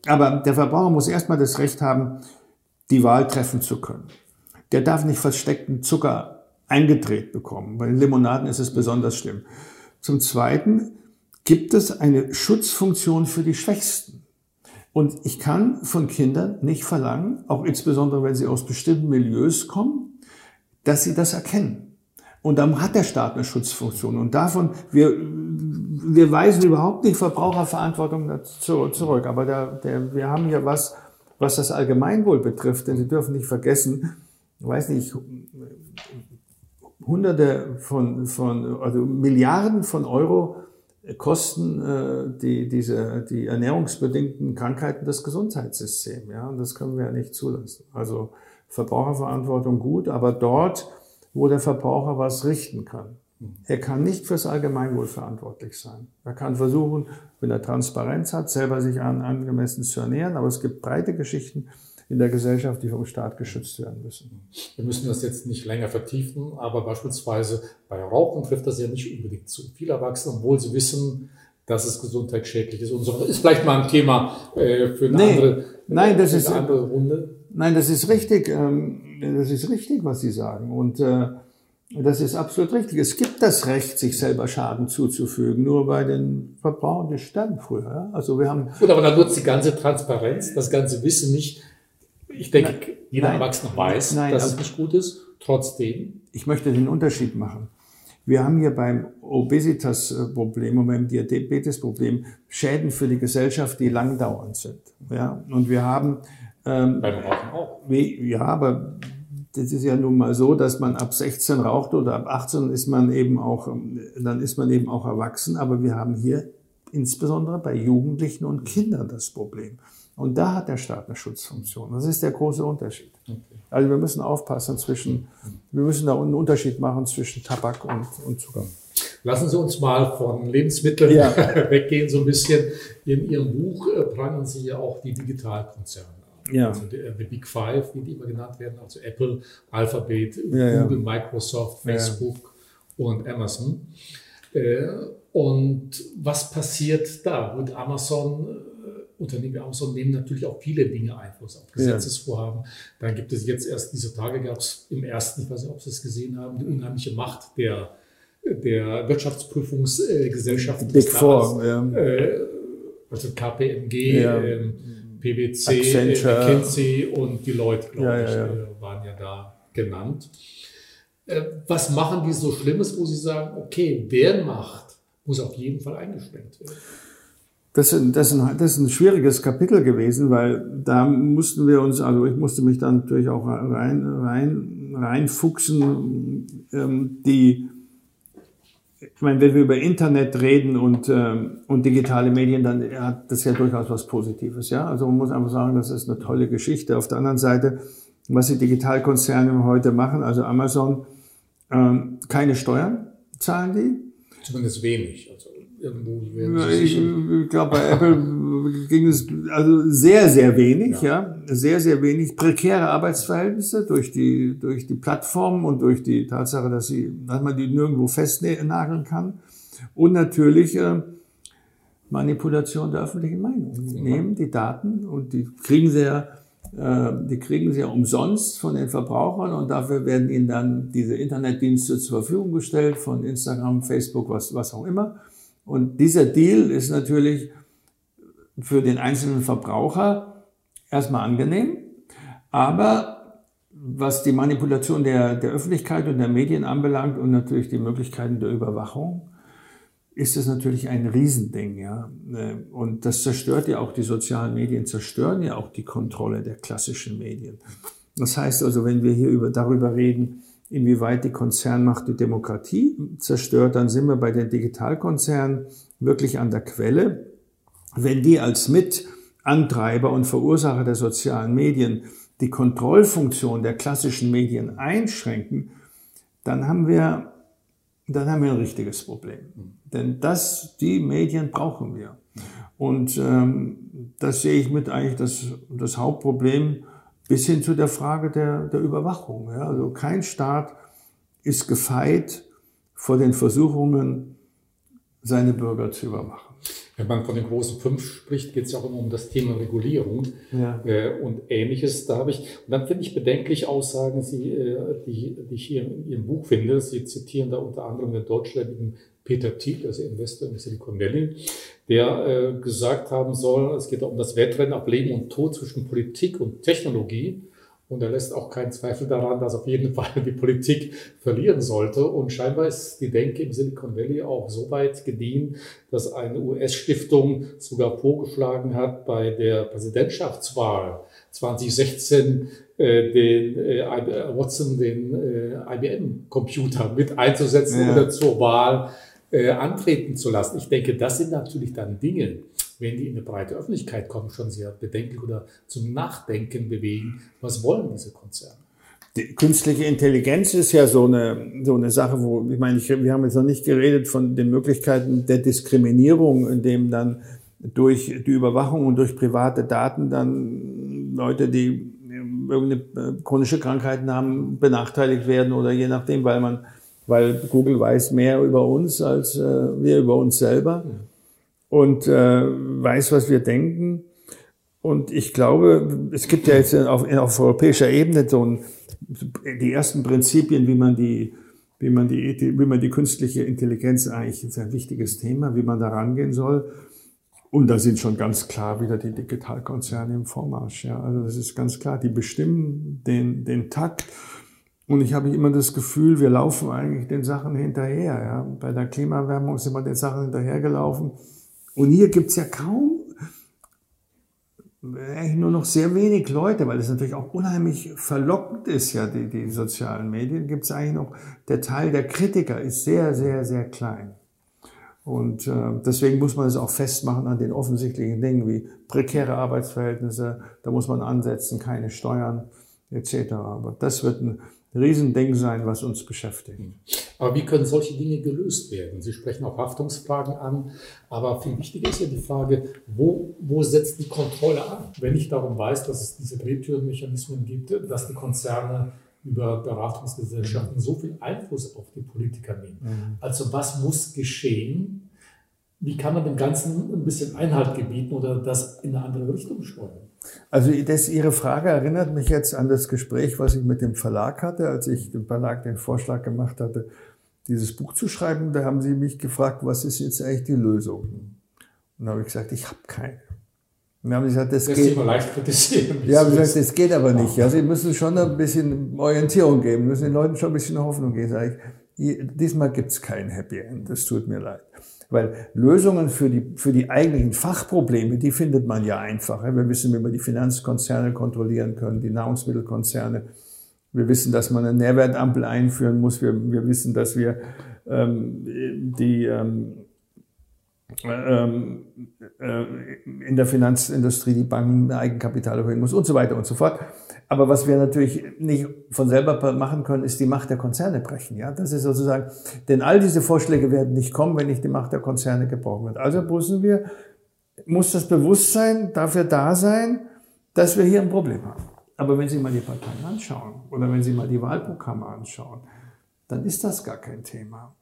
Aber der Verbraucher muss erstmal das Recht haben, die Wahl treffen zu können. Der darf nicht versteckten Zucker eingedreht bekommen. Bei den Limonaden ist es besonders schlimm. Zum Zweiten gibt es eine Schutzfunktion für die Schwächsten. Und ich kann von Kindern nicht verlangen, auch insbesondere wenn sie aus bestimmten Milieus kommen, dass sie das erkennen. Und dann hat der Staat eine Schutzfunktion. Und davon, wir, wir weisen überhaupt nicht Verbraucherverantwortung zurück. Aber der, der, wir haben hier was, was das Allgemeinwohl betrifft. Denn Sie dürfen nicht vergessen, ich weiß nicht, Hunderte von, von, also Milliarden von Euro kosten äh, die, diese, die ernährungsbedingten Krankheiten das Gesundheitssystem. Ja? Und das können wir ja nicht zulassen. Also Verbraucherverantwortung gut, aber dort, wo der Verbraucher was richten kann. Er kann nicht fürs Allgemeinwohl verantwortlich sein. Er kann versuchen, wenn er Transparenz hat, selber sich an, angemessen zu ernähren, aber es gibt breite Geschichten, in der Gesellschaft, die vom Staat geschützt werden müssen. Wir müssen das jetzt nicht länger vertiefen, aber beispielsweise bei Rauchen trifft das ja nicht unbedingt zu viele Erwachsene, obwohl sie wissen, dass es gesundheitsschädlich ist und so. Ist vielleicht mal ein Thema äh, für eine, nee, andere, nein, das ist, andere Runde. Nein, das ist richtig. Ähm, das ist richtig, was Sie sagen. Und äh, das ist absolut richtig. Es gibt das Recht, sich selber Schaden zuzufügen. Nur bei den Verbrauchern, die sterben früher. Also wir haben. Gut, aber dann nutzt die ganze Transparenz, das ganze Wissen nicht, ich denke, nein, jeder nein, Erwachsene weiß, nein, dass es nicht gut ist. Trotzdem. Ich möchte den Unterschied machen. Wir haben hier beim Obesitas-Problem und beim Diabetes-Problem Schäden für die Gesellschaft, die langdauernd sind. Ja? Und wir haben ähm, beim Rauchen auch. Wie, ja, aber das ist ja nun mal so, dass man ab 16 raucht oder ab 18 ist man eben auch, dann ist man eben auch erwachsen. Aber wir haben hier insbesondere bei Jugendlichen und Kindern das Problem. Und da hat der Staat eine Schutzfunktion. Das ist der große Unterschied. Okay. Also wir müssen aufpassen zwischen, wir müssen da einen Unterschied machen zwischen Tabak und, und Zucker. Lassen Sie uns mal von Lebensmitteln ja. weggehen, so ein bisschen. In Ihrem Buch äh, prangern Sie ja auch die Digitalkonzerne ja. Also die, die, Big Five, wie die immer genannt werden, also Apple, Alphabet, ja, Google. Microsoft, Facebook und Amazon. Äh, und was passiert da? Gut, Amazon, äh, Unternehmen wie Amazon nehmen natürlich auch viele Dinge Einfluss auf Gesetzesvorhaben. Dann gibt es jetzt erst diese Tage, gab es im ersten, ich weiß nicht, ob Sie es gesehen haben, die unheimliche Macht der, der Wirtschaftsprüfungsgesellschaften. Big Four, ja. Äh, also KPMG, ja. ähm, PwC, Accenture. McKinsey und die Leute, glaube ja, ich, ja, ja. waren ja da genannt. Äh, was machen die so Schlimmes, wo sie sagen, okay, deren Macht muss auf jeden Fall eingeschränkt werden? Das, das, das ist ein schwieriges Kapitel gewesen, weil da mussten wir uns, also ich musste mich dann natürlich auch rein, rein, reinfuchsen, ähm, die, ich meine, wenn wir über Internet reden und, ähm, und digitale Medien, dann hat das ja durchaus was Positives. Ja? Also man muss einfach sagen, das ist eine tolle Geschichte. Auf der anderen Seite, was die Digitalkonzerne heute machen, also Amazon, ähm, keine Steuern zahlen die. Zumindest wenig. Also irgendwo ich, ich glaube, bei Apple ging es also sehr, sehr wenig, ja. ja. sehr, sehr wenig prekäre Arbeitsverhältnisse durch die durch die Plattformen und durch die Tatsache, dass sie, dass man die nirgendwo festnageln kann und natürlich äh, Manipulation der öffentlichen Meinung. Die nehmen die Daten und die kriegen sie ja äh, die kriegen sie ja umsonst von den Verbrauchern und dafür werden ihnen dann diese Internetdienste zur Verfügung gestellt von Instagram, Facebook, was, was auch immer. Und dieser Deal ist natürlich für den einzelnen Verbraucher erstmal angenehm, aber was die Manipulation der, der Öffentlichkeit und der Medien anbelangt und natürlich die Möglichkeiten der Überwachung, ist es natürlich ein Riesending, ja. Und das zerstört ja auch die sozialen Medien, zerstören ja auch die Kontrolle der klassischen Medien. Das heißt also, wenn wir hier über, darüber reden, inwieweit die Konzernmacht die Demokratie zerstört, dann sind wir bei den Digitalkonzernen wirklich an der Quelle. Wenn die als Mitantreiber und Verursacher der sozialen Medien die Kontrollfunktion der klassischen Medien einschränken, dann haben wir, dann haben wir ein richtiges Problem. Denn das, die Medien brauchen wir. Und ähm, das sehe ich mit eigentlich das, das Hauptproblem bis hin zu der Frage der, der Überwachung. Ja. Also kein Staat ist gefeit vor den Versuchungen, seine Bürger zu überwachen. Wenn man von den großen fünf spricht, geht es ja auch immer um das Thema Regulierung ja. äh, und Ähnliches. Da habe ich, und dann finde ich bedenklich Aussagen, Sie, äh, die, die ich hier in Ihrem Buch finde. Sie zitieren da unter anderem den deutschländigen Peter Thiel, also Investor im Silicon Valley, der äh, gesagt haben soll, es geht um das Wettrennen auf Leben und Tod zwischen Politik und Technologie. Und er lässt auch keinen Zweifel daran, dass auf jeden Fall die Politik verlieren sollte. Und scheinbar ist die Denke im Silicon Valley auch so weit gediehen, dass eine US-Stiftung sogar vorgeschlagen hat, bei der Präsidentschaftswahl 2016 äh, den äh, Watson, den äh, IBM-Computer mit einzusetzen ja. oder zur Wahl äh, antreten zu lassen. Ich denke, das sind natürlich dann Dinge, wenn die in eine breite Öffentlichkeit kommen, schon sehr bedenklich oder zum Nachdenken bewegen. Was wollen diese Konzerne? Die künstliche Intelligenz ist ja so eine, so eine Sache, wo, ich meine, ich, wir haben jetzt noch nicht geredet von den Möglichkeiten der Diskriminierung, in dem dann durch die Überwachung und durch private Daten dann Leute, die irgendeine chronische Krankheiten haben, benachteiligt werden oder je nachdem, weil man weil Google weiß mehr über uns als äh, wir über uns selber und äh, weiß, was wir denken. Und ich glaube, es gibt ja jetzt auf, auf europäischer Ebene so ein, die ersten Prinzipien, wie man die, wie man die, wie man die künstliche Intelligenz eigentlich ist ein wichtiges Thema, wie man da rangehen soll. Und da sind schon ganz klar wieder die Digitalkonzerne im Vormarsch. Ja, also das ist ganz klar. Die bestimmen den, den Takt Und ich habe immer das Gefühl, wir laufen eigentlich den Sachen hinterher. Ja. Bei der Klimaerwärmung sind wir den Sachen hinterhergelaufen. Und hier gibt's ja kaum, eigentlich nur noch sehr wenig Leute, weil es natürlich auch unheimlich verlockend ist, ja, die, die sozialen Medien, gibt's eigentlich noch, der Teil der Kritiker ist sehr, sehr, sehr klein. Und äh, deswegen muss man es auch festmachen an den offensichtlichen Dingen wie prekäre Arbeitsverhältnisse, da muss man ansetzen, keine Steuern etc. Aber das wird ein Riesending sein, was uns beschäftigt. Aber wie können solche Dinge gelöst werden? Sie sprechen auch Haftungsfragen an, aber viel wichtiger ist ja die Frage, wo, wo setzt die Kontrolle an? Wenn ich darum weiß, dass es diese Drehtürenmechanismen gibt, dass die Konzerne über Beratungsgesellschaften so viel Einfluss auf die Politiker nehmen. Mhm. Also was muss geschehen? Wie kann man dem Ganzen ein bisschen Einhalt gebieten oder das in eine andere Richtung steuern? Also das, Ihre Frage erinnert mich jetzt an das Gespräch, was ich mit dem Verlag hatte, als ich dem Verlag den Vorschlag gemacht hatte, dieses Buch zu schreiben. Da haben Sie mich gefragt, was ist jetzt eigentlich die Lösung? Und da habe ich gesagt, ich habe keine. Und dann haben sie gesagt, das, das geht. leicht kritisieren. Ja, haben gesagt, das geht aber nicht. Ja, Sie müssen schon ein bisschen Orientierung geben, müssen den Leuten schon ein bisschen Hoffnung geben. Sag ich, diesmal gibt's kein Happy End. Das tut mir leid. Weil Lösungen für die, für die eigentlichen Fachprobleme, die findet man ja einfach. Wir wissen, wie wir die Finanzkonzerne kontrollieren können, die Nahrungsmittelkonzerne. Wir wissen, dass man eine Nährwertampel einführen muss. Wir, wir wissen, dass wir ähm, die ähm, ähm, äh, in der Finanzindustrie die Banken Eigenkapital erhöhen muss und so weiter und so fort. Aber was wir natürlich nicht von selber machen können, ist die Macht der Konzerne brechen. Ja, das ist sozusagen, denn all diese Vorschläge werden nicht kommen, wenn nicht die Macht der Konzerne gebrochen wird. Also müssen wir, muss das Bewusstsein dafür da sein, dass wir hier ein Problem haben. Aber wenn Sie mal die Parteien anschauen oder wenn Sie mal die Wahlprogramme anschauen, dann ist das gar kein Thema.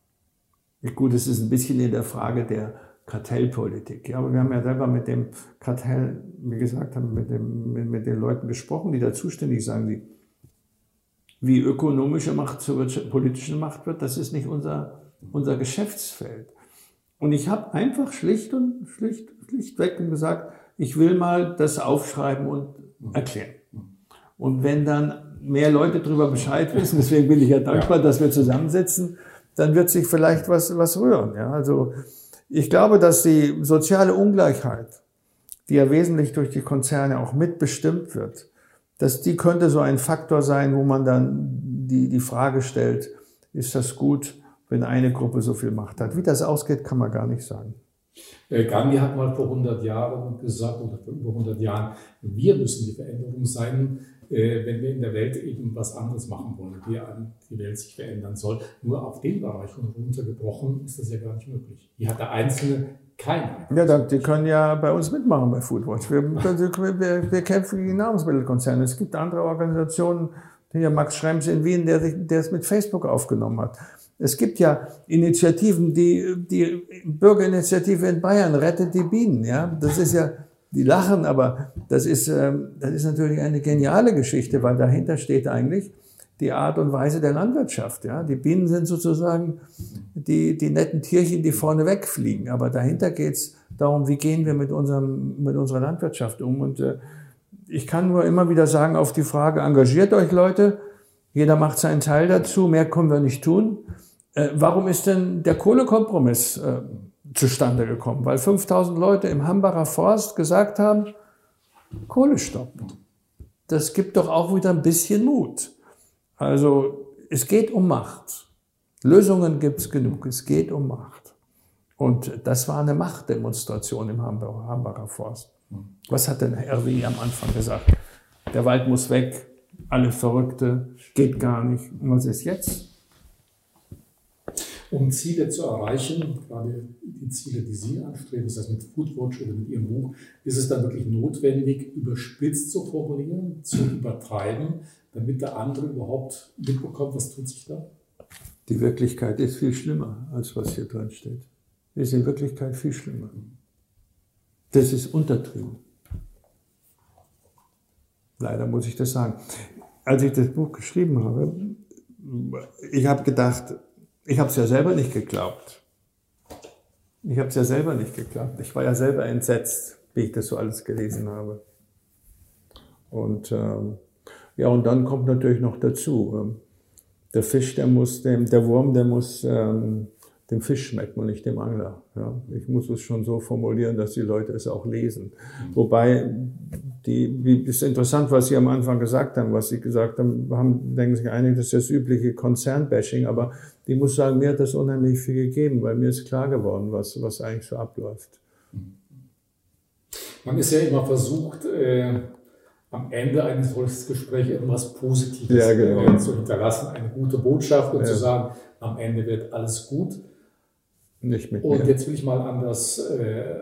Gut, es ist ein bisschen in der Frage der Kartellpolitik. Ja, aber wir haben ja selber mit dem Kartell, wie gesagt, haben mit, dem, mit, mit den Leuten gesprochen, die da zuständig sagen, die, wie ökonomische Macht zur politischen Macht wird, das ist nicht unser, unser Geschäftsfeld. Und ich habe einfach schlicht und schlicht, schlichtweg gesagt, ich will mal das aufschreiben und erklären. Und wenn dann mehr Leute darüber Bescheid wissen, deswegen bin ich ja dankbar, dass wir zusammensitzen, dann wird sich vielleicht was, was rühren. Ja, also, ich glaube, dass die soziale Ungleichheit, die ja wesentlich durch die Konzerne auch mitbestimmt wird, dass die könnte so ein Faktor sein, wo man dann die, die Frage stellt, ist das gut, wenn eine Gruppe so viel Macht hat? Wie das ausgeht, kann man gar nicht sagen. Äh, Gandhi hat mal vor 100 Jahren gesagt, oder vor über 100 Jahren, wir müssen die Veränderung sein, wenn wir in der Welt eben was anderes machen wollen, wie die Welt sich verändern soll. Nur auf den Bereich runtergebrochen ist das ja gar nicht möglich. Hier hat der Einzelne keine. Ja, dann, die können ja bei uns mitmachen bei Foodwatch. Wir, wir, wir kämpfen gegen Nahrungsmittelkonzerne. Es gibt andere Organisationen, hier Max Schrems in Wien, der, der es mit Facebook aufgenommen hat. Es gibt ja Initiativen, die, die Bürgerinitiative in Bayern rettet die Bienen, ja. Das ist ja, die lachen, aber das ist, ähm, das ist natürlich eine geniale Geschichte, weil dahinter steht eigentlich die Art und Weise der Landwirtschaft. Ja? Die Bienen sind sozusagen die, die netten Tierchen, die vorne wegfliegen. Aber dahinter geht's darum, wie gehen wir mit, unserem, mit unserer Landwirtschaft um. Und äh, ich kann nur immer wieder sagen auf die Frage, engagiert euch Leute, jeder macht seinen Teil dazu, mehr können wir nicht tun. Äh, warum ist denn der Kohlekompromiss äh, zustande gekommen, weil 5000 Leute im Hambacher Forst gesagt haben, Kohle stoppen. Das gibt doch auch wieder ein bisschen Mut. Also es geht um Macht. Lösungen gibt es genug. Es geht um Macht. Und das war eine Machtdemonstration im Hambacher Forst. Was hat denn RWI am Anfang gesagt? Der Wald muss weg, alle Verrückte, geht gar nicht. Und was ist jetzt? Um Ziele zu erreichen, gerade die Ziele, die Sie anstreben, das heißt mit Foodwatch oder mit Ihrem Buch, ist es dann wirklich notwendig, überspitzt zu formulieren, zu übertreiben, damit der andere überhaupt mitbekommt, was tut sich da? Die Wirklichkeit ist viel schlimmer, als was hier drin steht. Ist in Wirklichkeit viel schlimmer. Das ist untertrieben. Leider muss ich das sagen. Als ich das Buch geschrieben habe, ich habe gedacht, ich habe es ja selber nicht geglaubt. Ich habe es ja selber nicht geglaubt. Ich war ja selber entsetzt, wie ich das so alles gelesen habe. Und ähm, ja, und dann kommt natürlich noch dazu, ähm, der Fisch, der muss, dem, der Wurm, der muss ähm, dem Fisch schmecken und nicht dem Angler. Ja. Ich muss es schon so formulieren, dass die Leute es auch lesen. Mhm. Wobei, die, wie, ist interessant, was Sie am Anfang gesagt haben, was Sie gesagt haben, haben denken sich einige, das ist das übliche Konzernbashing, aber ich muss sagen, mir hat das unheimlich viel gegeben, weil mir ist klar geworden, was, was eigentlich so abläuft. Man ist ja immer versucht, äh, am Ende eines solchen Gesprächs etwas Positives ja, genau. äh, zu hinterlassen, eine gute Botschaft und ja. zu sagen, am Ende wird alles gut. Nicht mit Und mir. jetzt will ich mal an das äh,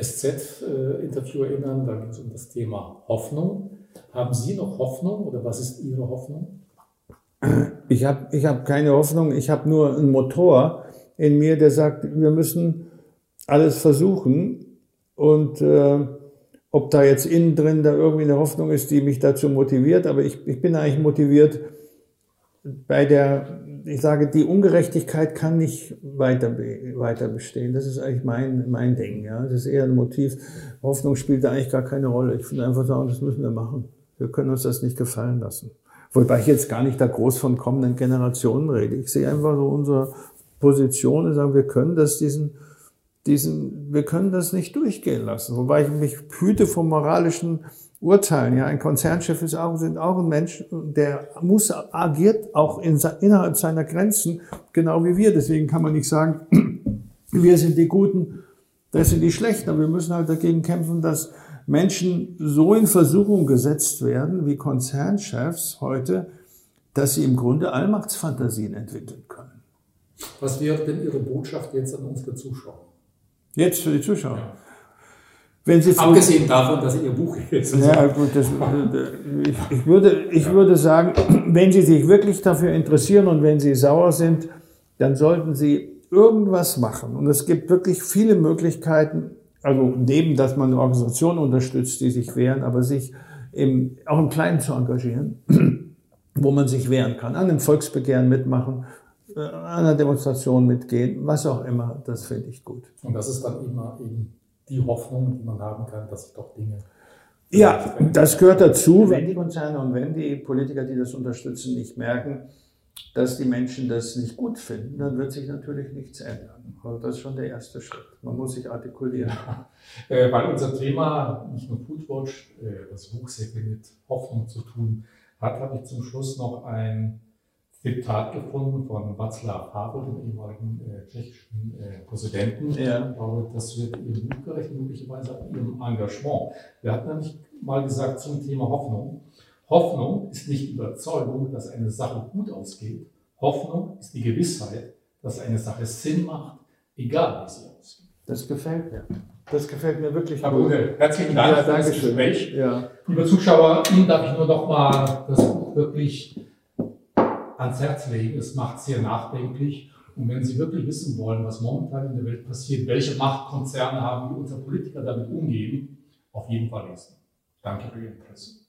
SZ-Interview äh, erinnern. Da ging es um das Thema Hoffnung. Haben Sie noch Hoffnung oder was ist Ihre Hoffnung? Ich habe ich hab keine Hoffnung. Ich habe nur einen Motor in mir, der sagt, wir müssen alles versuchen. Und äh, ob da jetzt innen drin da irgendwie eine Hoffnung ist, die mich dazu motiviert, aber ich, ich bin eigentlich motiviert bei der ich sage, die Ungerechtigkeit kann nicht weiter, weiter bestehen. Das ist eigentlich mein, mein Ding. Ja. Das ist eher ein Motiv. Hoffnung spielt da eigentlich gar keine Rolle. Ich finde einfach sagen, das müssen wir machen. Wir können uns das nicht gefallen lassen. Wobei ich jetzt gar nicht da groß von kommenden Generationen rede. Ich sehe einfach so unsere Position und sagen, wir können das diesen, diesen, wir können das nicht durchgehen lassen. Wobei ich mich hüte vom moralischen urteilen. Ja, ein Konzernchef ist auch, sind auch ein Mensch, der muss, agiert auch in, innerhalb seiner Grenzen, genau wie wir. Deswegen kann man nicht sagen, wir sind die Guten, das sind die Schlechten. Aber wir müssen halt dagegen kämpfen, dass Menschen so in Versuchung gesetzt werden, wie Konzernchefs heute, dass sie im Grunde Allmachtsfantasien entwickeln können. Was wäre denn Ihre Botschaft jetzt an unsere Zuschauer? Jetzt für die Zuschauer? Ja. Wenn Sie Abgesehen davon, dass Ihr Buch lesen. Ja, gut, das, ich, würde, ich würde sagen, wenn Sie sich wirklich dafür interessieren und wenn Sie sauer sind, dann sollten Sie irgendwas machen. Und es gibt wirklich viele Möglichkeiten, also neben, dass man Organisationen unterstützt, die sich wehren, aber sich im, auch im Kleinen zu engagieren, wo man sich wehren kann, an einem Volksbegehren mitmachen, äh, an einer Demonstration mitgehen, was auch immer, das finde ich gut. Und das ist dann immer eben die Hoffnung, die man haben kann, dass sich doch Dinge. Ja, das gehört dazu, wenn die Konzerne und wenn die Politiker, die das unterstützen, nicht merken, dass die Menschen das nicht gut finden, dann wird sich natürlich nichts ändern. Also das ist schon der erste Schritt. Man muss sich artikulieren. Ja. Äh, weil unser Thema nicht nur Foodwatch, äh, das Buch sehr viel mit Hoffnung zu tun hat, habe ich zum Schluss noch ein Zitat gefunden von Václav Havel, dem ehemaligen äh, tschechischen äh, Präsidenten. Ja. Ich glaube, das wird Ihrem Buch gerecht, möglicherweise auch Ihrem Engagement. Wir hatten nämlich mal gesagt zum Thema Hoffnung. Hoffnung ist nicht Überzeugung, dass eine Sache gut ausgeht. Hoffnung ist die Gewissheit, dass eine Sache Sinn macht, egal wie sie ausgeht. Das gefällt mir. Das gefällt mir wirklich Herr gut. Herzlichen Dank ja, für das Gespräch. Ja. Liebe Zuschauer, Ihnen darf ich nur noch mal das Buch wirklich ans Herz legen. Es macht sehr nachdenklich. Und wenn Sie wirklich wissen wollen, was momentan in der Welt passiert, welche Machtkonzerne haben, wie unsere Politiker damit umgehen, auf jeden Fall lesen. Danke für Ihr Interesse.